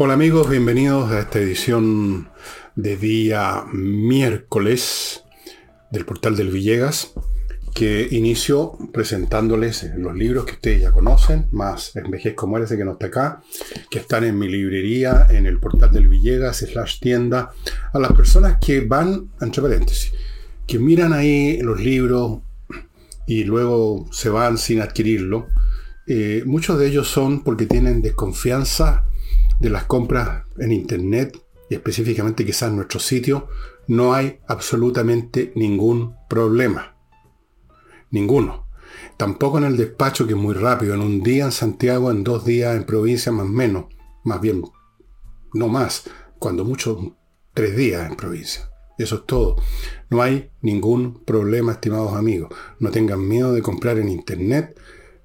Hola amigos, bienvenidos a esta edición de día miércoles del portal del Villegas, que inicio presentándoles los libros que ustedes ya conocen, más Envejezco Muérese que no está acá, que están en mi librería, en el portal del Villegas, slash tienda, a las personas que van, entre paréntesis, que miran ahí los libros y luego se van sin adquirirlo. Eh, muchos de ellos son porque tienen desconfianza de las compras en Internet y específicamente quizás en nuestro sitio, no hay absolutamente ningún problema. Ninguno. Tampoco en el despacho que es muy rápido, en un día en Santiago, en dos días en provincia más menos, más bien, no más, cuando mucho, tres días en provincia. Eso es todo. No hay ningún problema, estimados amigos. No tengan miedo de comprar en internet.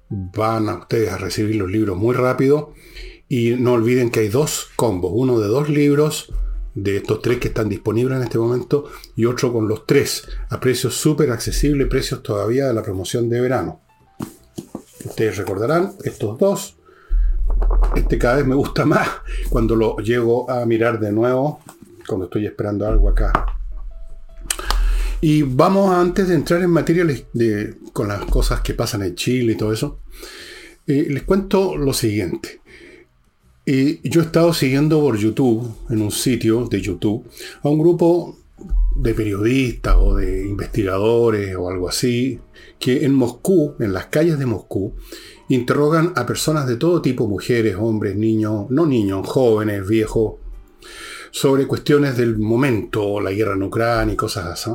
Van a ustedes a recibir los libros muy rápido y no olviden que hay dos combos, uno de dos libros de estos tres que están disponibles en este momento y otro con los tres a precios súper accesibles, precios todavía de la promoción de verano. Ustedes recordarán estos dos. Este cada vez me gusta más cuando lo llego a mirar de nuevo, cuando estoy esperando algo acá. Y vamos antes de entrar en materia de, con las cosas que pasan en Chile y todo eso, eh, les cuento lo siguiente. Y yo he estado siguiendo por YouTube, en un sitio de YouTube, a un grupo de periodistas o de investigadores o algo así, que en Moscú, en las calles de Moscú, interrogan a personas de todo tipo, mujeres, hombres, niños, no niños, jóvenes, viejos, sobre cuestiones del momento, la guerra en Ucrania y cosas así.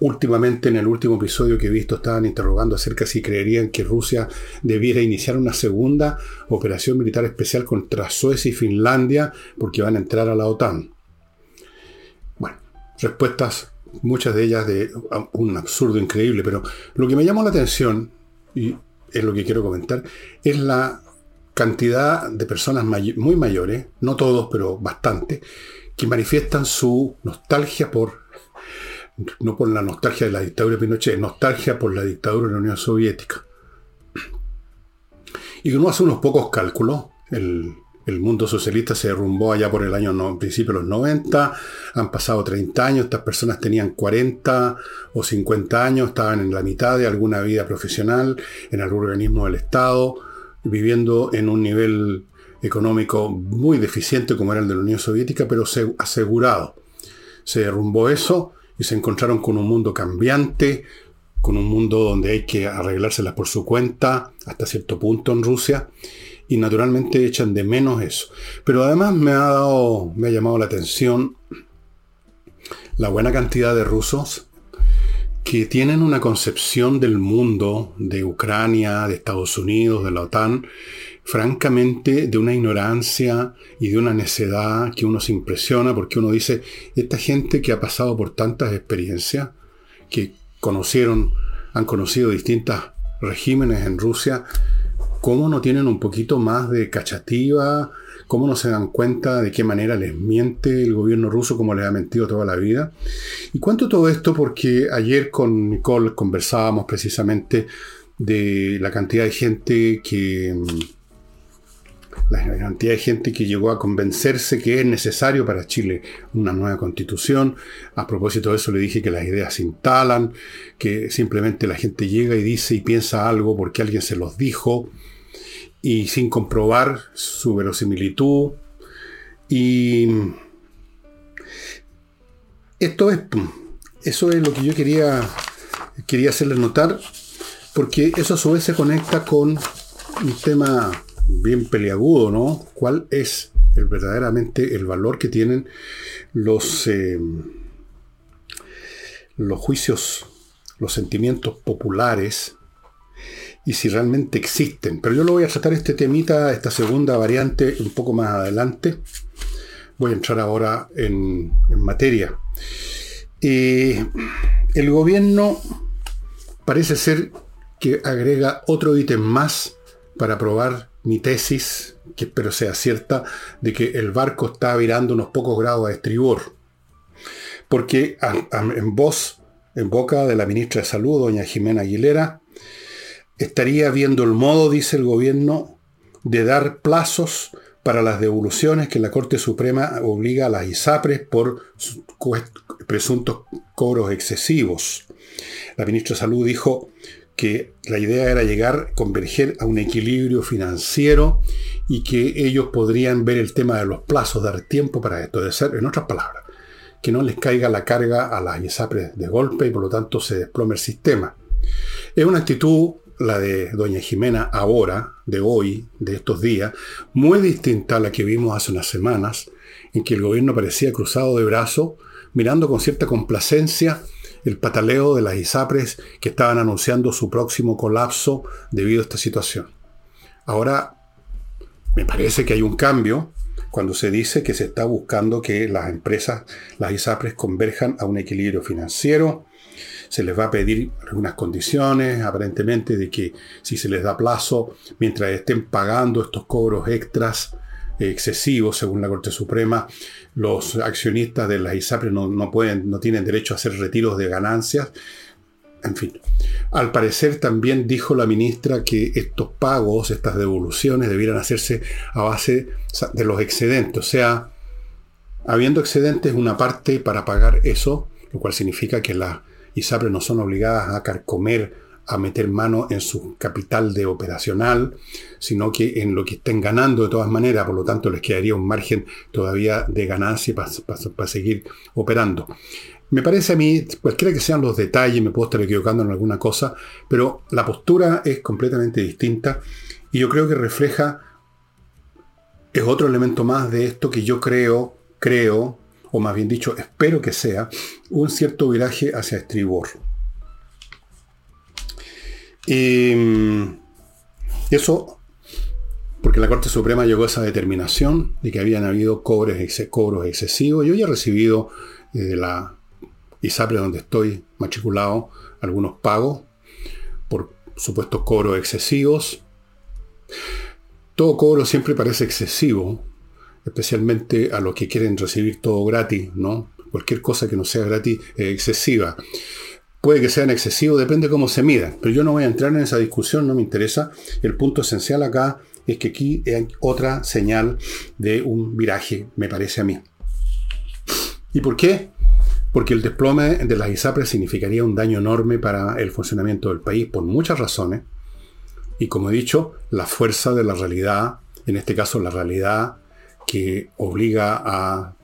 Últimamente, en el último episodio que he visto, estaban interrogando acerca si creerían que Rusia debiera iniciar una segunda operación militar especial contra Suecia y Finlandia porque van a entrar a la OTAN. Bueno, respuestas, muchas de ellas de un absurdo increíble, pero lo que me llamó la atención, y es lo que quiero comentar, es la cantidad de personas muy mayores, no todos, pero bastante, que manifiestan su nostalgia por no por la nostalgia de la dictadura de Pinochet, nostalgia por la dictadura de la Unión Soviética. Y uno hace unos pocos cálculos, el, mundo socialista se derrumbó allá por el año no, principio de los 90, han pasado 30 años, estas personas tenían 40 o 50 años, estaban en la mitad de alguna vida profesional, en algún organismo del Estado, viviendo en un nivel económico muy deficiente como era el de la Unión Soviética, pero asegurado. Se derrumbó eso y se encontraron con un mundo cambiante, con un mundo donde hay que arreglárselas por su cuenta hasta cierto punto en Rusia y naturalmente echan de menos eso. Pero además me ha dado, me ha llamado la atención la buena cantidad de rusos que tienen una concepción del mundo, de Ucrania, de Estados Unidos, de la OTAN, francamente de una ignorancia y de una necedad que uno se impresiona porque uno dice, esta gente que ha pasado por tantas experiencias, que conocieron, han conocido distintos regímenes en Rusia, ¿cómo no tienen un poquito más de cachativa? ¿Cómo no se dan cuenta de qué manera les miente el gobierno ruso como les ha mentido toda la vida? Y cuánto todo esto porque ayer con Nicole conversábamos precisamente de la cantidad de gente que la cantidad de gente que llegó a convencerse que es necesario para Chile una nueva constitución. A propósito de eso le dije que las ideas se instalan, que simplemente la gente llega y dice y piensa algo porque alguien se los dijo y sin comprobar su verosimilitud. Y esto es, eso es lo que yo quería, quería hacerles notar, porque eso a su vez se conecta con un tema bien peliagudo, ¿no? ¿Cuál es el, verdaderamente el valor que tienen los, eh, los juicios, los sentimientos populares y si realmente existen? Pero yo lo voy a tratar este temita, esta segunda variante, un poco más adelante. Voy a entrar ahora en, materia. Eh, el gobierno parece ser que agrega otro ítem más para aprobar mi tesis, que espero sea cierta, de que el barco está virando unos pocos grados a estribor. Porque en voz, en boca de la ministra de Salud, doña Jimena Aguilera, estaría viendo el modo, dice el gobierno, de dar plazos para las devoluciones que la Corte Suprema obliga a las ISAPRES por presuntos cobros excesivos. La ministra de Salud dijo que la idea era llegar, converger a un equilibrio financiero y que ellos podrían ver el tema de los plazos, dar tiempo para esto, de ser, en otras palabras, que no les caiga la carga a las ISAPRES de golpe y por lo tanto se desplome el sistema. Es una actitud, la de doña Jimena ahora, de hoy, de estos días, muy distinta a la que vimos hace unas semanas, en que el gobierno parecía cruzado de brazos, mirando con cierta complacencia el pataleo de las ISAPRES que estaban anunciando su próximo colapso debido a esta situación. Ahora, me parece que hay un cambio cuando se dice que se está buscando que las empresas, las ISAPRES, converjan a un equilibrio financiero. Se les va a pedir algunas condiciones, aparentemente, de que si se les da plazo, mientras estén pagando estos cobros extras, excesivos, según la Corte Suprema. Los accionistas de las ISAPRES no, pueden, no tienen derecho a hacer retiros de ganancias. En fin, al parecer también dijo la ministra que estos pagos, estas devoluciones, debieran hacerse a base de los excedentes. O sea, habiendo excedentes, una parte para pagar eso, lo cual significa que las ISAPRES no son obligadas a carcomer a meter mano en su capital de operacional, sino que en lo que estén ganando de todas maneras, por lo tanto les quedaría un margen todavía de ganancia para seguir operando. Me parece a mí, cualquiera que sean los detalles, me puedo estar equivocando en alguna cosa, pero la postura es completamente distinta y yo creo que refleja, es otro elemento más de esto que yo creo, creo, o más bien dicho, espero que sea, un cierto viraje hacia estribor. Y mm, eso, porque la Corte Suprema llegó a esa determinación de que habían habido cobros, cobros excesivos. Yo ya he recibido eh, de la ISAPRE donde estoy matriculado algunos pagos por supuestos cobros excesivos. Todo cobro siempre parece excesivo, especialmente a los que quieren recibir todo gratis, ¿no? Cualquier cosa que no sea gratis es excesiva. Puede que sean excesivos, depende de cómo se midan. Pero yo no voy a entrar en esa discusión, no me interesa. El punto esencial acá es que aquí hay otra señal de un viraje, me parece a mí. ¿Y por qué? Porque el desplome de las ISAPRES significaría un daño enorme para el funcionamiento del país por muchas razones. Y como he dicho, la fuerza de la realidad, en este caso la realidad que obliga a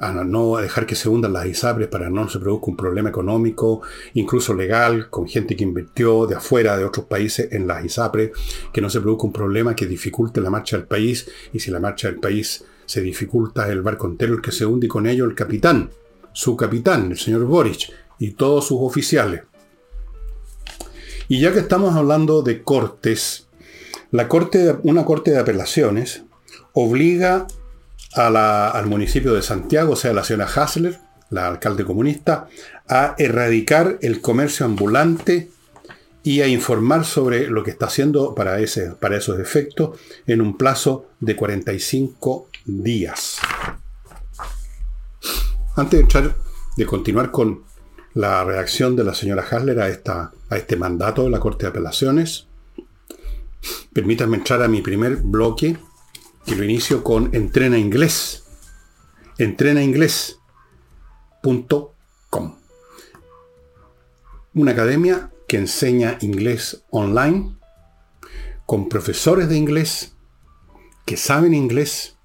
a no dejar que se hundan las ISAPRES para no se produzca un problema económico, incluso legal, con gente que invirtió de afuera, de otros países, en las ISAPRES, que no se produzca un problema que dificulte la marcha del país, y si la marcha del país se dificulta, el barco entero el que se hunde y con ello el capitán, su capitán, el señor Boric, y todos sus oficiales. Y ya que estamos hablando de cortes, la corte, una corte de apelaciones obliga al municipio de Santiago, o sea, la señora Hasler, la alcalde comunista, a erradicar el comercio ambulante y a informar sobre lo que está haciendo para, ese, para esos efectos en un plazo de 45 días. Antes de, de continuar con la reacción de la señora Hasler a, esta, a este mandato de la Corte de Apelaciones, permítanme entrar a mi primer bloque que lo inicio con Entrena Inglés. Entrenainglés.com. Una academia que enseña inglés online con profesores de inglés que saben inglés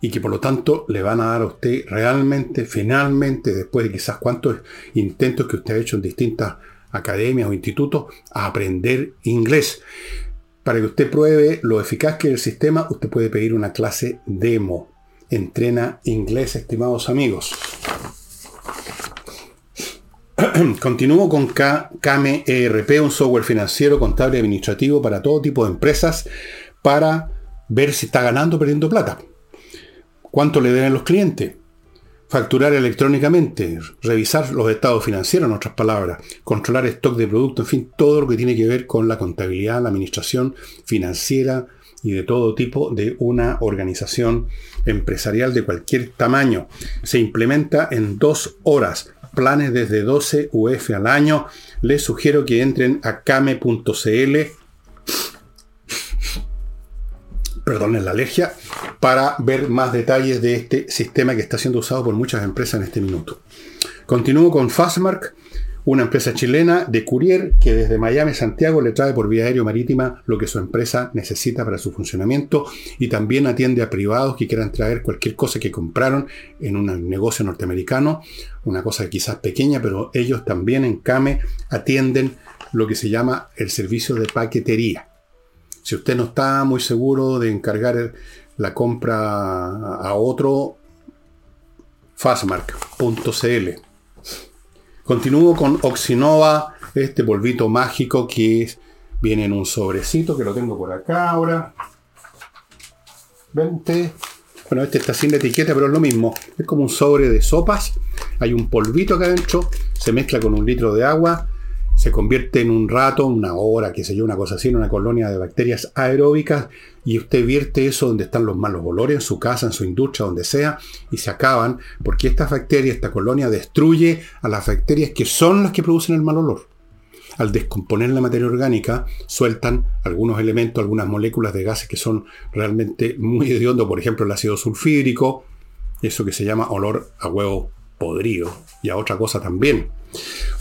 y que por lo tanto le van a dar a usted realmente, finalmente, después de quizás cuántos intentos que usted ha hecho en distintas academias o institutos, a aprender inglés. Para que usted pruebe lo eficaz que es el sistema, usted puede pedir una clase demo. Entrena inglés, estimados amigos. Continúo con KME ERP, un software financiero, contable administrativo para todo tipo de empresas para ver si está ganando o perdiendo plata. ¿Cuánto le deben los clientes? Facturar electrónicamente, revisar los estados financieros, en otras palabras, controlar stock de productos, en fin, todo lo que tiene que ver con la contabilidad, la administración financiera y de todo tipo de una organización empresarial de cualquier tamaño. Se implementa en dos horas, planes desde 12 UF al año. Les sugiero que entren a kame.cl. Perdonen la alergia para ver más detalles de este sistema que está siendo usado por muchas empresas en este minuto. Continúo con Fastmark, una empresa chilena de courier que desde Miami Santiago le trae por vía aérea marítima lo que su empresa necesita para su funcionamiento y también atiende a privados que quieran traer cualquier cosa que compraron en un negocio norteamericano, una cosa quizás pequeña, pero ellos también en CAME atienden lo que se llama el servicio de paquetería. Si usted no está muy seguro de encargar la compra a otro, fastmark.cl. Continúo con Oxinova, este polvito mágico que viene en un sobrecito, que lo tengo por acá ahora. Vente. Bueno, este está sin etiqueta, pero es lo mismo. Es como un sobre de sopas. Hay un polvito acá adentro. Se mezcla con un litro de agua se convierte en un rato, una hora, qué sé yo, una cosa así, en una colonia de bacterias aeróbicas y usted vierte eso donde están los malos olores, en su casa, en su industria, donde sea, y se acaban, porque estas bacterias, esta colonia destruye a las bacterias que son las que producen el mal olor. Al descomponer la materia orgánica, sueltan algunos elementos, algunas moléculas de gases que son realmente muy hediondos, por ejemplo el ácido sulfídrico, eso que se llama olor a huevo podrido, y a otra cosa también.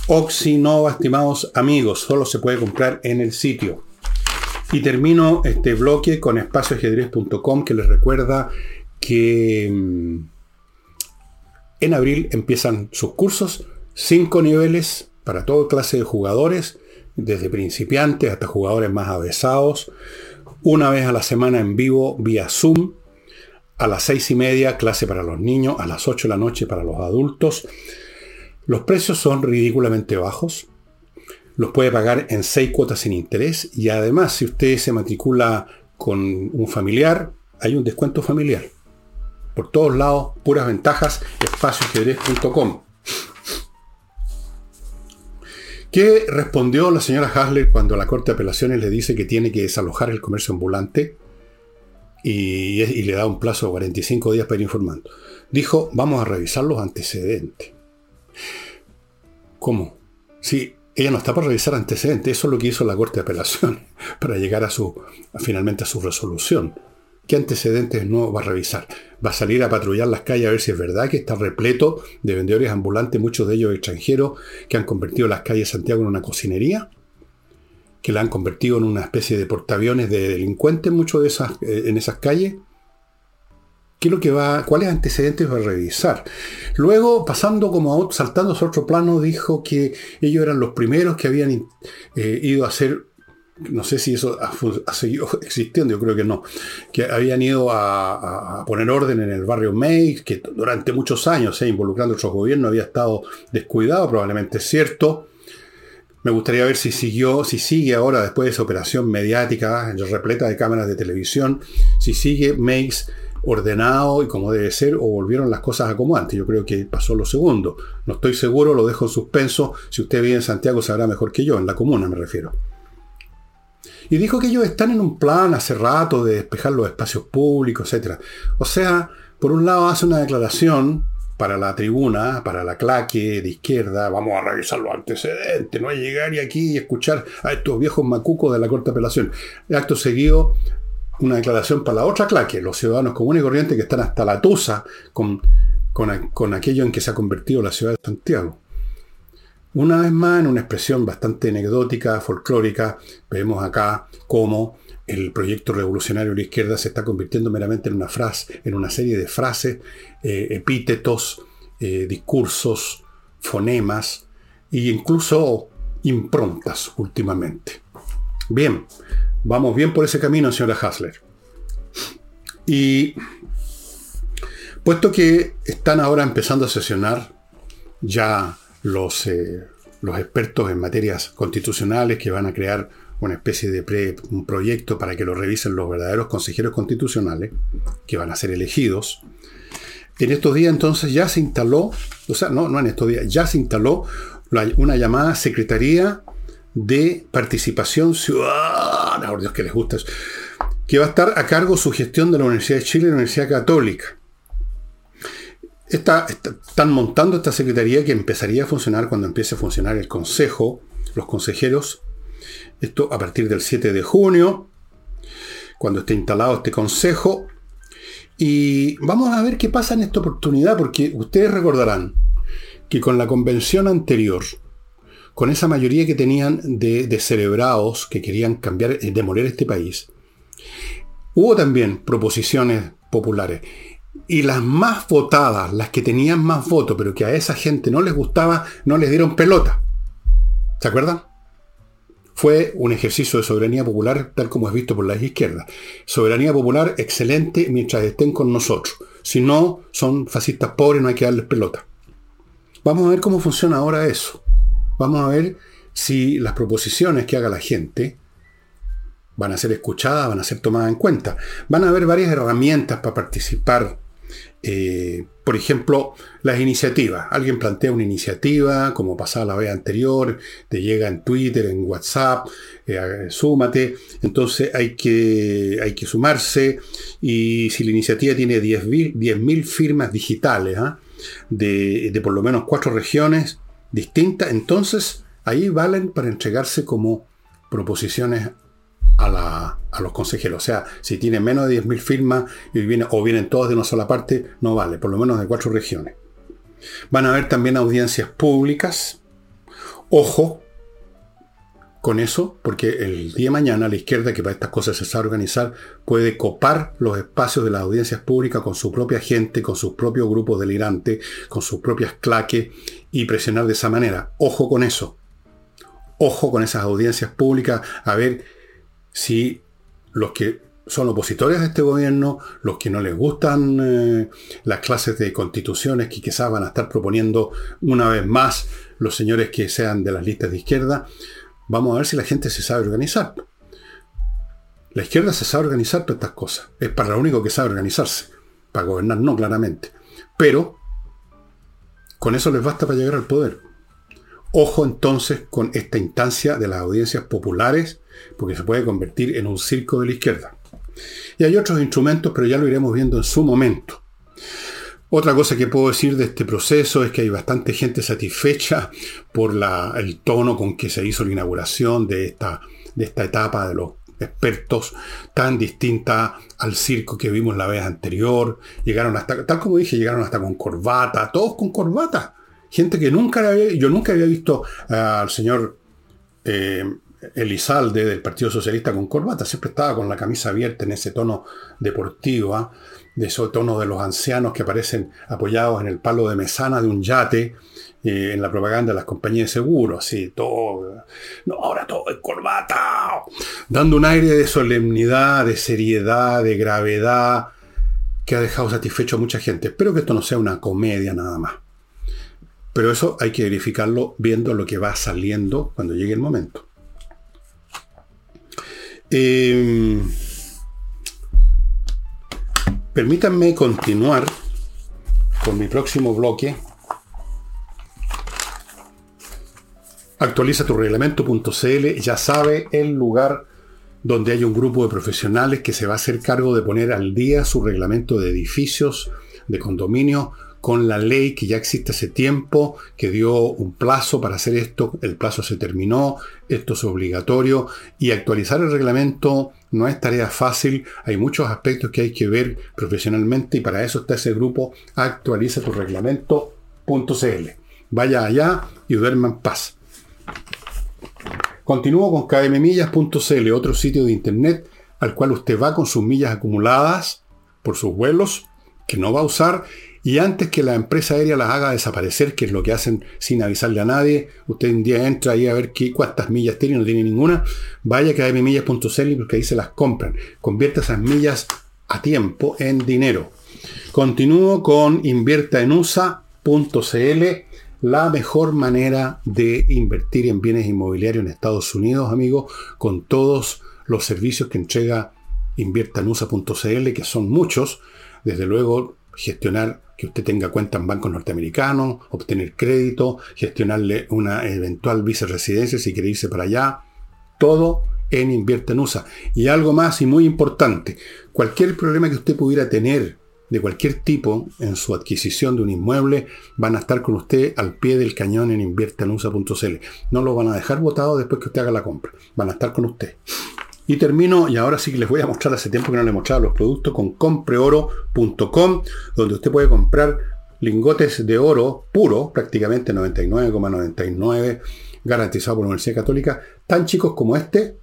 Oxinova, estimados amigos, solo se puede comprar en el sitio. Y termino este bloque con espacioajedrez.com que les recuerda que mm, en abril empiezan sus cursos, cinco niveles para toda clase de jugadores, desde principiantes hasta jugadores más avesados, una vez a la semana en vivo vía Zoom, a las seis y media clase para los niños, a las ocho de la noche para los adultos, los precios son ridículamente bajos. Los puede pagar en seis cuotas sin interés. Y además, si usted se matricula con un familiar, hay un descuento familiar. Por todos lados, puras ventajas, espacioajedrez.com. ¿Qué respondió la señora Hasler cuando la Corte de Apelaciones le dice que tiene que desalojar el comercio ambulante y, y le da un plazo de 45 días para ir informando? Dijo, vamos a revisar los antecedentes. ¿Cómo? Si ella no está para revisar antecedentes, eso es lo que hizo la Corte de Apelación para llegar a su, finalmente a su resolución. ¿Qué antecedentes no va a revisar? Va a salir a patrullar las calles a ver si es verdad que está repleto de vendedores ambulantes, muchos de ellos extranjeros, que han convertido las calles de Santiago en una cocinería, que la han convertido en una especie de portaaviones de delincuentes, muchos de esas, eh, en esas calles. ¿Qué lo que va, cuáles antecedentes va a revisar? Luego, pasando como a, saltando a otro plano, dijo que ellos eran los primeros que habían eh, ido a hacer, no sé si eso ha, seguido existiendo, yo creo que no, que habían ido a, poner orden en el barrio May, que durante muchos años, eh, involucrando otros gobiernos, había estado descuidado, probablemente es cierto. Me gustaría ver si siguió, si sigue ahora, después de esa operación mediática, repleta de cámaras de televisión, si sigue Mays ordenado y como debe ser, o volvieron las cosas a como antes. Yo creo que pasó lo segundo. No estoy seguro, lo dejo en suspenso. Si usted vive en Santiago sabrá mejor que yo, en la comuna me refiero. Y dijo que ellos están en un plan hace rato de despejar los espacios públicos, etc. O sea, por un lado hace una declaración para la tribuna, para la claque de izquierda, vamos a revisar los antecedentes, no hay llegar y aquí y escuchar a estos viejos macucos de la corte apelación. Acto seguido una declaración para la otra claque, los ciudadanos comunes y corrientes que están hasta la tusa con, con, aquello en que se ha convertido la ciudad de Santiago. Una vez más, en una expresión bastante anecdótica, folclórica, vemos acá cómo el proyecto revolucionario de la izquierda se está convirtiendo meramente en una frase, en una serie de frases, eh, epítetos, eh, discursos, fonemas e incluso improntas últimamente. Bien, Vamos bien por ese camino, señora Hasler. Y puesto que están ahora empezando a sesionar ya los, eh, los expertos en materias constitucionales que van a crear una especie de un proyecto para que lo revisen los verdaderos consejeros constitucionales que van a ser elegidos. En estos días entonces ya se instaló, o sea, no, no en estos días, ya se instaló una llamada Secretaría de Participación Ciudadana, por Dios que les gusta que va a estar a cargo su gestión de la Universidad de Chile y la Universidad Católica. están montando esta secretaría que empezaría a funcionar cuando empiece a funcionar el consejo, los consejeros. Esto a partir del 7 de junio, cuando esté instalado este consejo. Y vamos a ver qué pasa en esta oportunidad, porque ustedes recordarán que con la convención anterior, con esa mayoría que tenían de, de que querían cambiar, eh, demoler este país, hubo también proposiciones populares. Y las más votadas, las que tenían más votos, pero que a esa gente no les gustaba, no les dieron pelota. ¿Se acuerdan? Fue un ejercicio de soberanía popular tal como es visto por las izquierdas. Soberanía popular excelente mientras estén con nosotros. Si no, son fascistas pobres, no hay que darles pelota. Vamos a ver cómo funciona ahora eso. Vamos a ver si las proposiciones que haga la gente van a ser escuchadas, van a ser tomadas en cuenta. Van a haber varias herramientas para participar. Eh, por ejemplo, las iniciativas. Alguien plantea una iniciativa, como pasaba la vez anterior, te llega en Twitter, en WhatsApp, eh, súmate. Entonces hay que, hay que sumarse. Y si la iniciativa tiene 10.000 firmas digitales, ¿ah? de, de por lo menos cuatro regiones distintas, entonces ahí valen para entregarse como proposiciones a, los consejeros. O sea, si tiene menos de 10.000 firmas o vienen todos de una sola parte, no vale, por lo menos de cuatro regiones. Van a haber también audiencias públicas. Ojo con eso, porque el día de mañana la izquierda, que para estas cosas se sabe organizar, puede copar los espacios de las audiencias públicas con su propia gente, con sus propios grupos delirantes, con sus propias claques y presionar de esa manera. Ojo con eso. Ojo con esas audiencias públicas, a ver si los que son opositores de este gobierno, los que no les gustan eh, las clases de constituciones que quizás van a estar proponiendo una vez más los señores que sean de las listas de izquierda, vamos a ver si la gente se sabe organizar. La izquierda se sabe organizar para estas cosas. Es para lo único que sabe organizarse. Para gobernar no, claramente. Pero con eso les basta para llegar al poder. Ojo entonces con esta instancia de las audiencias populares, porque se puede convertir en un circo de la izquierda. Y hay otros instrumentos, pero ya lo iremos viendo en su momento. Otra cosa que puedo decir de este proceso es que hay bastante gente satisfecha por el tono con que se hizo la inauguración de esta, etapa de los expertos, tan distinta al circo que vimos la vez anterior. Llegaron hasta, tal como dije, llegaron hasta con corbata, todos con corbata. Gente que nunca había, yo nunca había visto al señor eh, Elizalde del Partido Socialista con corbata, siempre estaba con la camisa abierta en ese tono deportivo, ¿ah? De ese tono de los ancianos que aparecen apoyados en el palo de mesana de un yate, eh, en la propaganda de las compañías de seguro, así, todo, no, ahora todo es corbata, dando un aire de solemnidad, de seriedad, de gravedad, que ha dejado satisfecho a mucha gente. Espero que esto no sea una comedia nada más. Pero eso hay que verificarlo viendo lo que va saliendo cuando llegue el momento. Em, permítanme continuar con mi próximo bloque. Actualiza tu reglamento.cl, ya sabe el lugar donde hay un grupo de profesionales que se va a hacer cargo de poner al día su reglamento de edificios, de condominio, con la ley que ya existe hace tiempo, que dio un plazo para hacer esto, el plazo se terminó, esto es obligatorio y actualizar el reglamento no es tarea fácil, hay muchos aspectos que hay que ver profesionalmente y para eso está ese grupo actualiza tu reglamento.cl. Vaya allá y duerma en paz. Continúo con kmmillas.cl, otro sitio de internet al cual usted va con sus millas acumuladas por sus vuelos que no va a usar y antes que la empresa aérea las haga desaparecer, que es lo que hacen sin avisarle a nadie, usted un día entra ahí a ver qué, cuántas millas tiene, no tiene ninguna, vaya hay millas.cl porque ahí se las compran. Convierta esas millas a tiempo en dinero. Continúo con inviertaenusa.cl, la mejor manera de invertir en bienes inmobiliarios en Estados Unidos, amigos, con todos los servicios que entrega inviertaenusa.cl, que son muchos. Desde luego, gestionar que usted tenga cuenta en bancos norteamericanos, obtener crédito, gestionarle una eventual viceresidencia si quiere irse para allá. Todo en Invierte en USA. Y algo más y muy importante, cualquier problema que usted pudiera tener de cualquier tipo en su adquisición de un inmueble, van a estar con usted al pie del cañón en invierteanusa.cl. No lo van a dejar votado después que usted haga la compra. Van a estar con usted. Y termino, y ahora sí que les voy a mostrar, hace tiempo que no les mostraba los productos, con compreoro.com, donde usted puede comprar lingotes de oro puro, prácticamente 99,99, garantizado por la Universidad Católica, tan chicos como este.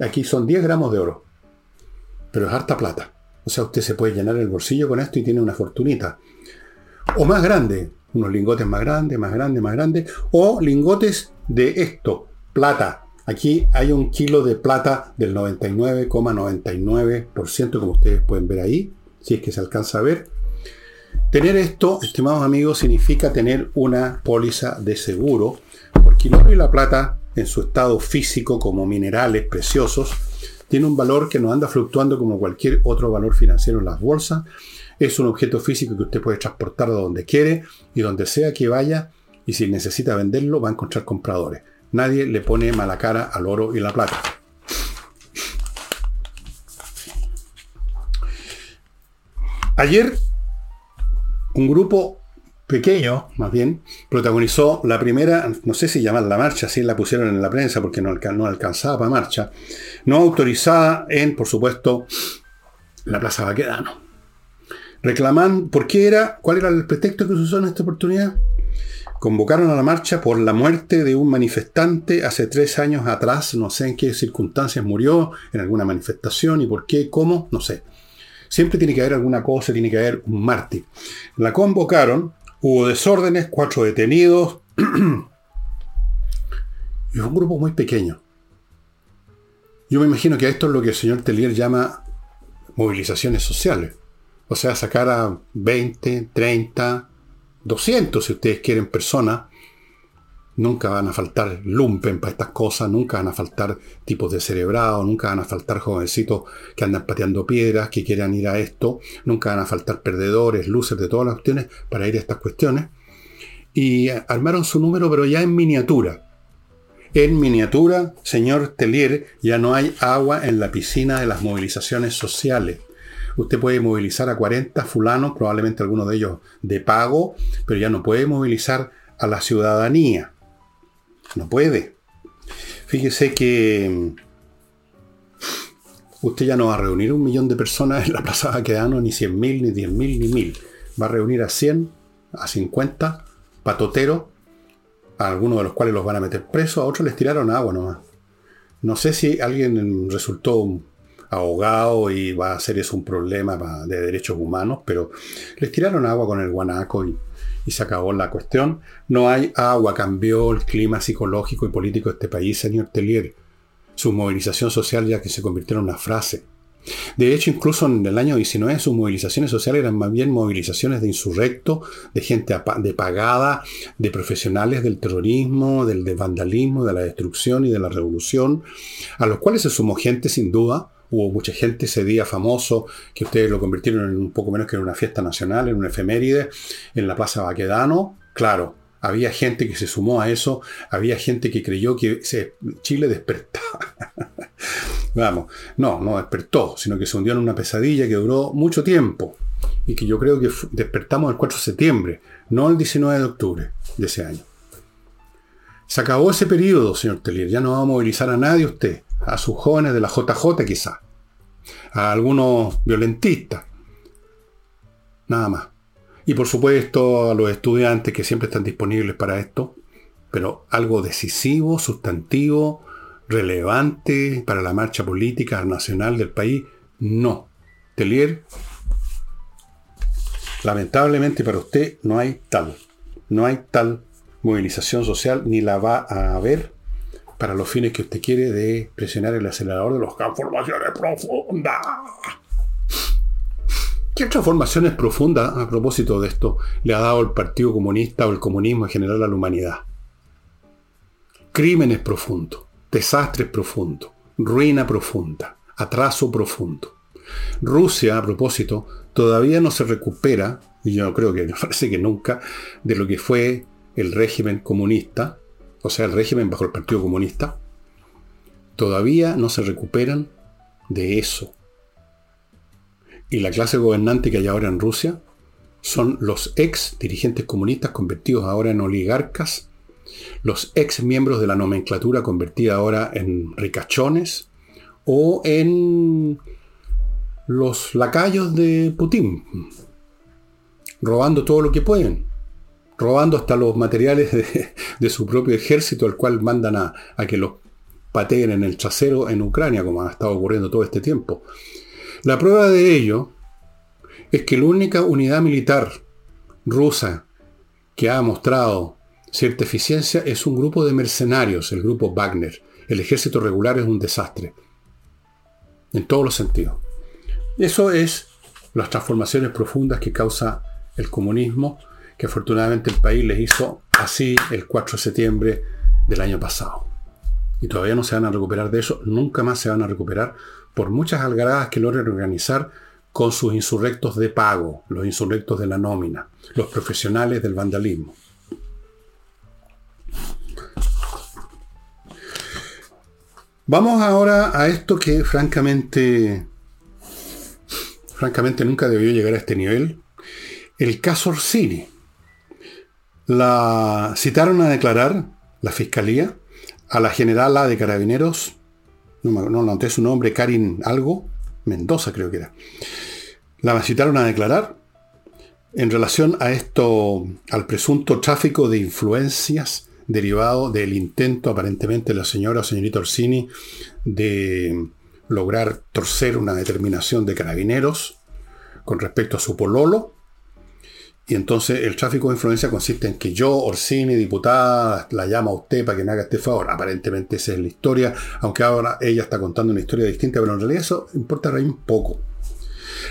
Aquí son 10 gramos de oro, pero es harta plata. O sea, usted se puede llenar el bolsillo con esto y tiene una fortunita. O más grande, unos lingotes más grandes, más grandes, más grandes, o lingotes de esto, plata. Aquí hay un kilo de plata del 99,99%, como ustedes pueden ver ahí, si es que se alcanza a ver. Tener esto, estimados amigos, significa tener una póliza de seguro, porque el oro y la plata, en su estado físico como minerales preciosos, tiene un valor que no anda fluctuando como cualquier otro valor financiero en las bolsas. Es un objeto físico que usted puede transportar a donde quiere y donde sea que vaya, y si necesita venderlo va a encontrar compradores. Nadie le pone mala cara al oro y la plata. Ayer un grupo pequeño, más bien, protagonizó la primera, no sé si llaman la marcha, si la pusieron en la prensa porque no, no alcanzaba para marcha, no autorizada en, por supuesto, la Plaza Baquedano. Reclaman, ¿por qué era? ¿Cuál era el pretexto que se usó en esta oportunidad? Convocaron a la marcha por la muerte de un manifestante hace tres años atrás, no sé en qué circunstancias murió, en alguna manifestación y por qué, cómo, no sé. Siempre tiene que haber alguna cosa, tiene que haber un mártir. La convocaron, hubo desórdenes, cuatro detenidos. y fue un grupo muy pequeño. Yo me imagino que esto es lo que el señor Tellier llama movilizaciones sociales. O sea, sacar a 20, 30, 200, si ustedes quieren, personas Nunca van a faltar lumpen para estas cosas, nunca van a faltar tipos de cerebrado, nunca van a faltar jovencitos que andan pateando piedras, que quieran ir a esto, nunca van a faltar perdedores, luces de todas las cuestiones para ir a estas cuestiones. Y armaron su número, pero ya en miniatura. En miniatura, señor Telier, ya no hay agua en la piscina de las movilizaciones sociales. Usted puede movilizar a 40 fulanos, probablemente algunos de ellos de pago, pero ya no puede movilizar a la ciudadanía. No puede. Fíjese que mm, usted ya no va a reunir un millón de personas en la Plaza Baquedano, ni 100 mil, ni 10 mil, ni mil. Va a reunir a 100, a 50 patoteros, a algunos de los cuales los van a meter presos, a otros les tiraron agua nomás. No sé si alguien resultó ahogado y va a ser eso un problema de derechos humanos, pero les tiraron agua con el guanaco y y se acabó la cuestión. No hay agua, cambió el clima psicológico y político de este país, señor Tellier. Su movilización social ya que se convirtió en una frase. De hecho, incluso en el año 19 sus movilizaciones sociales eran más bien movilizaciones de insurrecto, de gente de pagada, de profesionales del terrorismo, del vandalismo, de la destrucción y de la revolución, a los cuales se sumó gente sin duda hubo mucha gente ese día famoso, que ustedes lo convirtieron en un poco menos que en una fiesta nacional, en una efeméride, en la Plaza Baquedano. Claro, había gente que se sumó a eso, había gente que creyó que Chile despertaba. Vamos, no, no despertó, sino que se hundió en una pesadilla que duró mucho tiempo y que yo creo que despertamos el 4 de septiembre, no el 19 de octubre de ese año. Se acabó ese periodo, señor Telier, ya no va a movilizar a nadie usted, a sus jóvenes de la JJ quizá a algunos violentistas. Nada más. Y por supuesto a los estudiantes que siempre están disponibles para esto, pero algo decisivo, sustantivo, relevante para la marcha política nacional del país, no. Telier, lamentablemente para usted no hay tal, no hay tal movilización social, ni la va a haber para los fines que usted quiere de presionar el acelerador de las transformaciones profundas. ¿Qué transformaciones profundas, a propósito de esto, le ha dado el Partido Comunista o el comunismo en general a la humanidad? Crímenes profundos, desastres profundos, ruina profunda, atraso profundo. Rusia, a propósito, todavía no se recupera, y yo creo que parece que nunca, de lo que fue el régimen comunista, o sea, el régimen bajo el Partido Comunista, todavía no se recuperan de eso. Y la clase gobernante que hay ahora en Rusia son los ex dirigentes comunistas convertidos ahora en oligarcas, los ex miembros de la nomenclatura convertida ahora en ricachones, o en los lacayos de Putin, robando todo lo que pueden, robando hasta los materiales de, su propio ejército, al cual mandan a, a que los pateen en el trasero en Ucrania, como ha estado ocurriendo todo este tiempo. La prueba de ello es que la única unidad militar rusa que ha mostrado cierta eficiencia es un grupo de mercenarios, el grupo Wagner. El ejército regular es un desastre. En todos los sentidos. Eso es las transformaciones profundas que causa el comunismo, que afortunadamente el país les hizo así el 4 de septiembre del año pasado. Y todavía no se van a recuperar de eso, nunca más se van a recuperar por muchas algaradas que logren organizar con sus insurrectos de pago, los insurrectos de la nómina, los profesionales del vandalismo. Vamos ahora a esto que francamente, francamente nunca debió llegar a este nivel. El caso Orsini. La citaron a declarar la fiscalía a la generala de carabineros, no, no noté su nombre, Karin Algo, Mendoza creo que era. La citaron a declarar en relación a esto, al presunto tráfico de influencias derivado del intento aparentemente de la señora o señorita Orsini de lograr torcer una determinación de carabineros con respecto a su pololo. Y entonces el tráfico de influencia consiste en que yo, Orsini, diputada, la llama a usted para que me haga este favor. Aparentemente esa es la historia, aunque ahora ella está contando una historia distinta, pero en realidad eso importa un poco.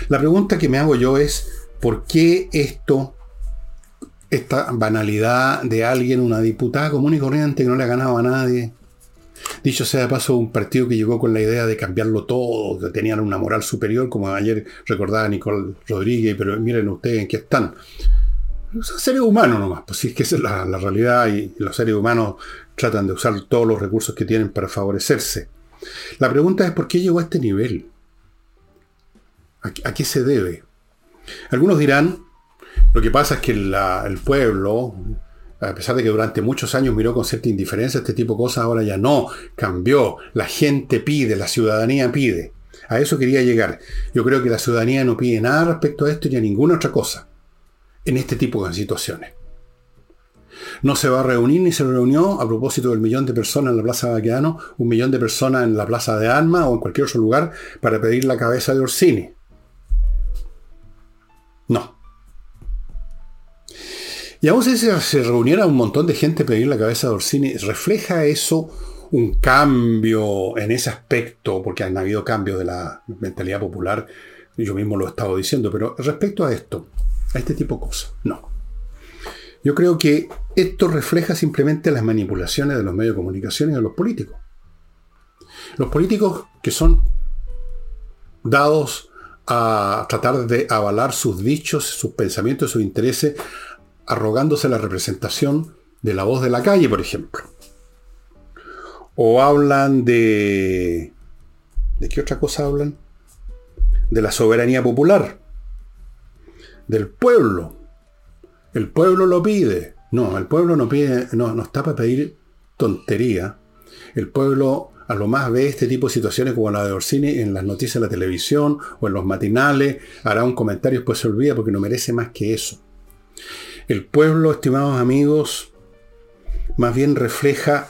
La pregunta que me hago yo es, ¿por qué esto esta banalidad de alguien, una diputada común y corriente que no le ha ganado a nadie. Dicho sea de paso, un partido que llegó con la idea de cambiarlo todo, que tenían una moral superior, como ayer recordaba Nicole Rodríguez, pero miren ustedes en qué están. Son seres humanos nomás, pues si es que es la, realidad y los seres humanos tratan de usar todos los recursos que tienen para favorecerse. La pregunta es por qué llegó a este nivel. a qué se debe? Algunos dirán lo que pasa es que el pueblo, a pesar de que durante muchos años miró con cierta indiferencia este tipo de cosas, ahora ya no, cambió. La gente pide, la ciudadanía pide. A eso quería llegar. Yo creo que la ciudadanía no pide nada respecto a esto ni a ninguna otra cosa en este tipo de situaciones. No se va a reunir ni se reunió a propósito del millón de personas en la Plaza Baqueano, un millón de personas en la Plaza de Alma o en cualquier otro lugar para pedir la cabeza de Orsini. Y aún si se reuniera un montón de gente pedir la cabeza de Orsini, ¿refleja eso un cambio en ese aspecto? Porque han habido cambios de la mentalidad popular, yo mismo lo he estado diciendo, pero respecto a esto, a este tipo de cosas, no. Yo creo que esto refleja simplemente las manipulaciones de los medios de comunicación y de los políticos. Los políticos que son dados a tratar de avalar sus dichos, sus pensamientos, sus intereses arrogándose la representación de la voz de la calle, por ejemplo. O hablan de... ¿De qué otra cosa hablan? De la soberanía popular. Del pueblo. El pueblo lo pide. No, el pueblo no pide, no, no está para pedir tontería. El pueblo a lo más ve este tipo de situaciones como la de Orsini en las noticias de la televisión o en los matinales, hará un comentario y después se olvida porque no merece más que eso. El pueblo, estimados amigos, más bien refleja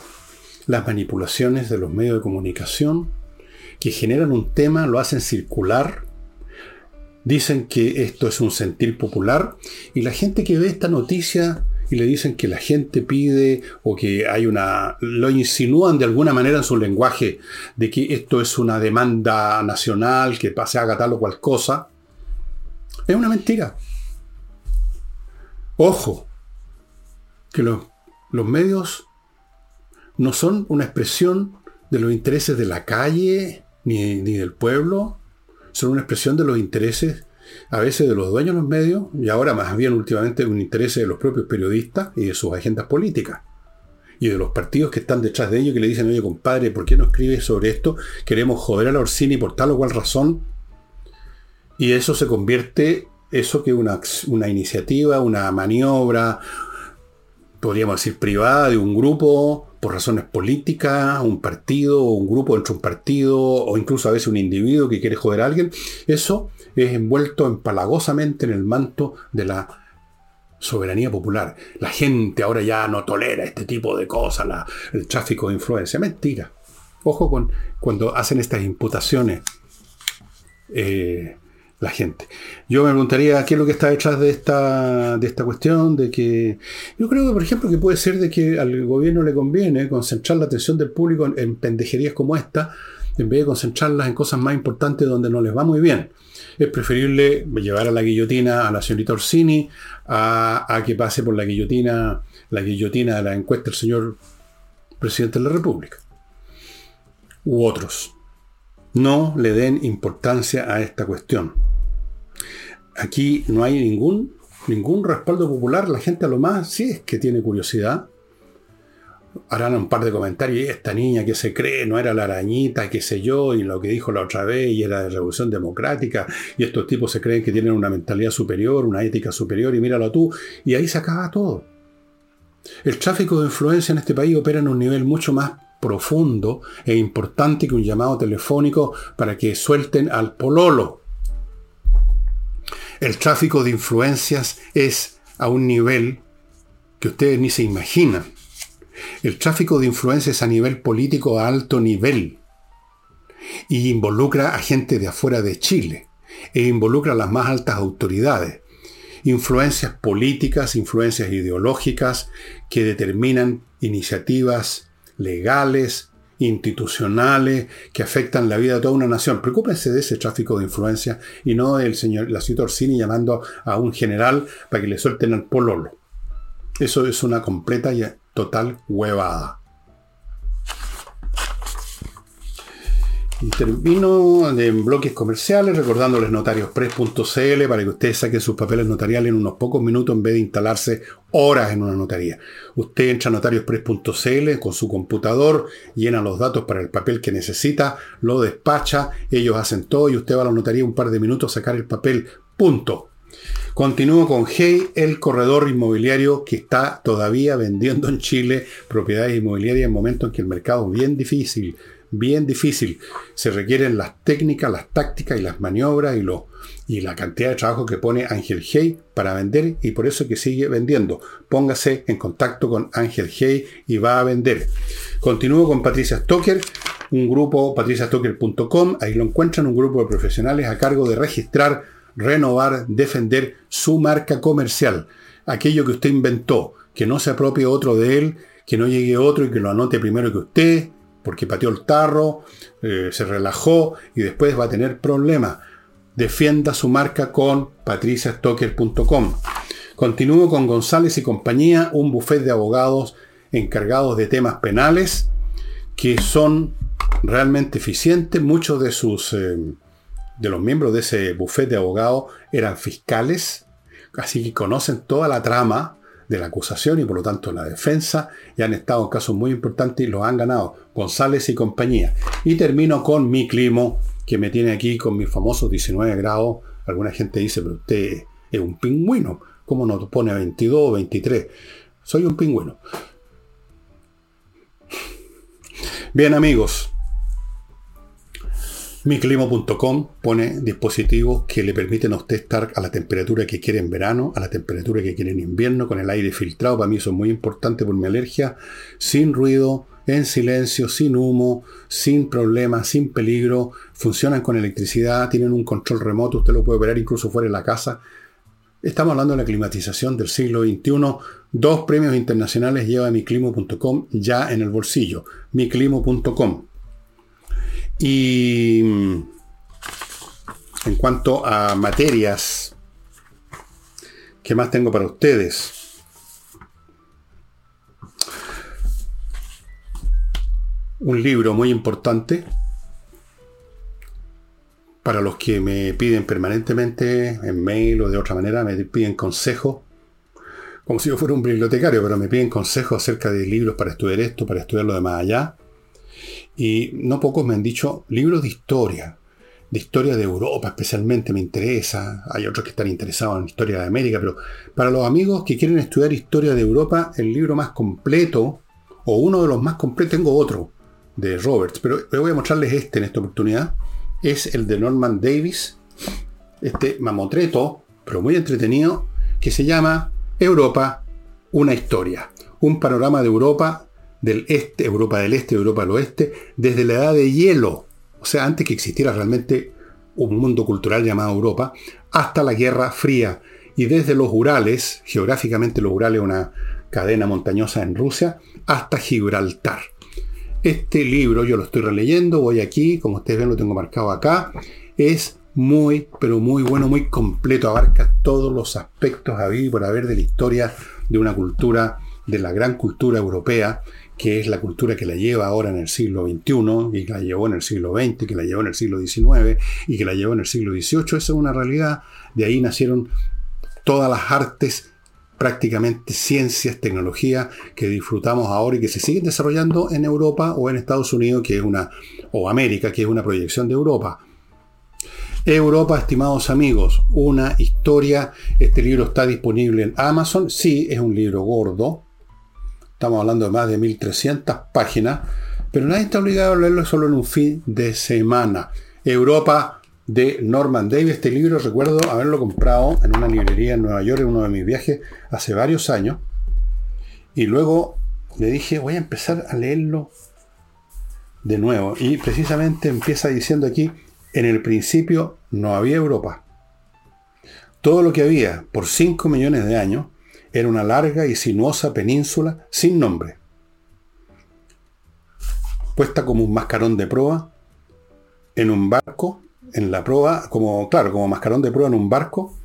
las manipulaciones de los medios de comunicación que generan un tema, lo hacen circular, dicen que esto es un sentir popular y la gente que ve esta noticia y le dicen que la gente pide o que hay una... lo insinúan de alguna manera en su lenguaje de que esto es una demanda nacional, que se haga tal o cual cosa, es una mentira. Ojo, que los, medios no son una expresión de los intereses de la calle ni, ni, del pueblo, son una expresión de los intereses a veces de los dueños de los medios y ahora más bien últimamente un interés de los propios periodistas y de sus agendas políticas y de los partidos que están detrás de ellos que le dicen, oye compadre, ¿por qué no escribes sobre esto? Queremos joder a la Orsini por tal o cual razón. Y eso se convierte eso que una, una iniciativa, una maniobra, podríamos decir privada de un grupo por razones políticas, un partido, un grupo dentro de un partido, o incluso a veces un individuo que quiere joder a alguien, eso es envuelto empalagosamente en el manto de la soberanía popular. La gente ahora ya no tolera este tipo de cosas, el tráfico de influencia. Mentira. Ojo con cuando hacen estas imputaciones eh, la gente. Yo me preguntaría qué es lo que está detrás de esta, de esta cuestión, de que yo creo que, por ejemplo, que puede ser de que al gobierno le conviene concentrar la atención del público en, pendejerías como esta, en vez de concentrarlas en cosas más importantes donde no les va muy bien. Es preferible llevar a la guillotina a la señorita Orsini a, a que pase por la guillotina, la guillotina de la encuesta del señor presidente de la República u otros. No le den importancia a esta cuestión. Aquí no hay ningún, ningún respaldo popular. La gente a lo más, si es que tiene curiosidad, harán un par de comentarios. Y esta niña que se cree no era la arañita, qué sé yo, y lo que dijo la otra vez, y era de revolución democrática, y estos tipos se creen que tienen una mentalidad superior, una ética superior, y míralo tú, y ahí se acaba todo. El tráfico de influencia en este país opera en un nivel mucho más profundo e importante que un llamado telefónico para que suelten al pololo. El tráfico de influencias es a un nivel que ustedes ni se imaginan. El tráfico de influencias a nivel político a alto nivel. Y involucra a gente de afuera de Chile. E involucra a las más altas autoridades. Influencias políticas, influencias ideológicas que determinan iniciativas legales, institucionales, que afectan la vida de toda una nación. Preocúpense de ese tráfico de influencia y no del señor, la señora Orsini llamando a un general para que le suelten al pololo. Eso es una completa y total huevada. Y termino en bloques comerciales recordándoles notariospress.cl para que ustedes saquen sus papeles notariales en unos pocos minutos en vez de instalarse horas en una notaría. Usted entra a notariospress.cl con su computador, llena los datos para el papel que necesita, lo despacha, ellos hacen todo y usted va a la notaría un par de minutos a sacar el papel. Punto. Continúo con Hey, el corredor inmobiliario que está todavía vendiendo en Chile propiedades inmobiliarias en momentos en que el mercado es bien difícil bien difícil. Se requieren las técnicas, las tácticas y las maniobras y, lo, y la cantidad de trabajo que pone Ángel Hey para vender y por eso que sigue vendiendo. Póngase en contacto con Ángel Hey y va a vender. Continúo con Patricia Stoker, un grupo patriciastoker.com. Ahí lo encuentran, un grupo de profesionales a cargo de registrar, renovar, defender su marca comercial. Aquello que usted inventó, que no se apropie otro de él, que no llegue otro y que lo anote primero que usted, porque pateó el tarro, eh, se relajó y después va a tener problemas. Defienda su marca con patriciastocker.com. Continúo con González y compañía, un buffet de abogados encargados de temas penales que son realmente eficientes. Muchos de sus eh, de los miembros de ese buffet de abogados eran fiscales, así que conocen toda la trama de la acusación y por lo tanto la defensa y han estado en casos muy importantes y los han ganado González y compañía. Y termino con mi climo que me tiene aquí con mis famosos 19 grados. Alguna gente dice, pero usted es un pingüino. ¿Cómo no pone 22 o 23? Soy un pingüino. Bien amigos, Miclimo.com pone dispositivos que le permiten a usted estar a la temperatura que quiere en verano, a la temperatura que quiere en invierno, con el aire filtrado. Para mí eso es muy importante por mi alergia. Sin ruido, en silencio, sin humo, sin problemas, sin peligro. Funcionan con electricidad, tienen un control remoto. Usted lo puede operar incluso fuera de la casa. Estamos hablando de la climatización del siglo XXI. Dos premios internacionales lleva miclimo.com ya en el bolsillo. miclimo.com. Y mm, en cuanto a materias, ¿qué más tengo para ustedes? Un libro muy importante para los que me piden permanentemente en mail o de otra manera, me piden consejo como si yo fuera un bibliotecario, pero me piden consejos acerca de libros para estudiar esto, para estudiar lo de más allá. Y no pocos me han dicho libros de historia, de historia de Europa especialmente me interesa. Hay otros que están interesados en historia de América, pero para los amigos que quieren estudiar historia de Europa, el libro más completo o uno de los más completos, tengo otro de Roberts, pero voy a mostrarles este en esta oportunidad. Es el de Norman Davis, este mamotreto, pero muy entretenido, que se llama Europa, una historia. Un panorama de Europa del este, Europa del este, Europa del oeste, desde la edad de hielo, o sea, antes que existiera realmente un mundo cultural llamado Europa, hasta la Guerra Fría. Y desde los Urales, geográficamente los Urales una cadena montañosa en Rusia, hasta Gibraltar. Este libro yo lo estoy releyendo, voy aquí, como ustedes ven lo tengo marcado acá, es muy, pero muy bueno, muy completo, abarca todos los aspectos a vivir por haber de la historia de una cultura, de la gran cultura europea, que es la cultura que la lleva ahora en el siglo XXI y que la llevó en el siglo XX, que la llevó en el siglo XIX y que la llevó en el siglo XVIII. Esa es una realidad. De ahí nacieron todas las artes, prácticamente ciencias, tecnología que disfrutamos ahora y que se siguen desarrollando en Europa o en Estados Unidos, que es una, o América, que es una proyección de Europa. Europa, estimados amigos, una historia. Este libro está disponible en Amazon. Sí, es un libro gordo, Estamos hablando de más de 1300 páginas, pero nadie está obligado a leerlo solo en un fin de semana. Europa de Norman Davis. Este libro recuerdo haberlo comprado en una librería en Nueva York en uno de mis viajes hace varios años. Y luego le dije, voy a empezar a leerlo de nuevo. Y precisamente empieza diciendo aquí, en el principio no había Europa. Todo lo que había por 5 millones de años era una larga y sinuosa península sin nombre, puesta como un mascarón de proa en un barco, en la proa, como, claro, como mascarón de proa en un barco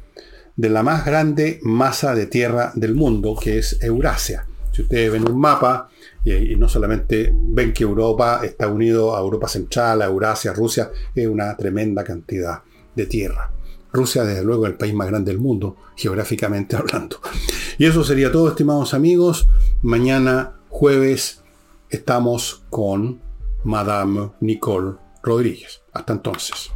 de la más grande masa de tierra del mundo, que es Eurasia. Si ustedes ven un mapa, y, no solamente ven que Europa está unido a Europa Central, a Eurasia, Rusia, es una tremenda cantidad de tierra. Rusia, desde luego, es el país más grande del mundo, geográficamente hablando. Y eso sería todo, estimados amigos. Mañana, jueves, estamos con Madame Nicole Rodríguez. Hasta entonces.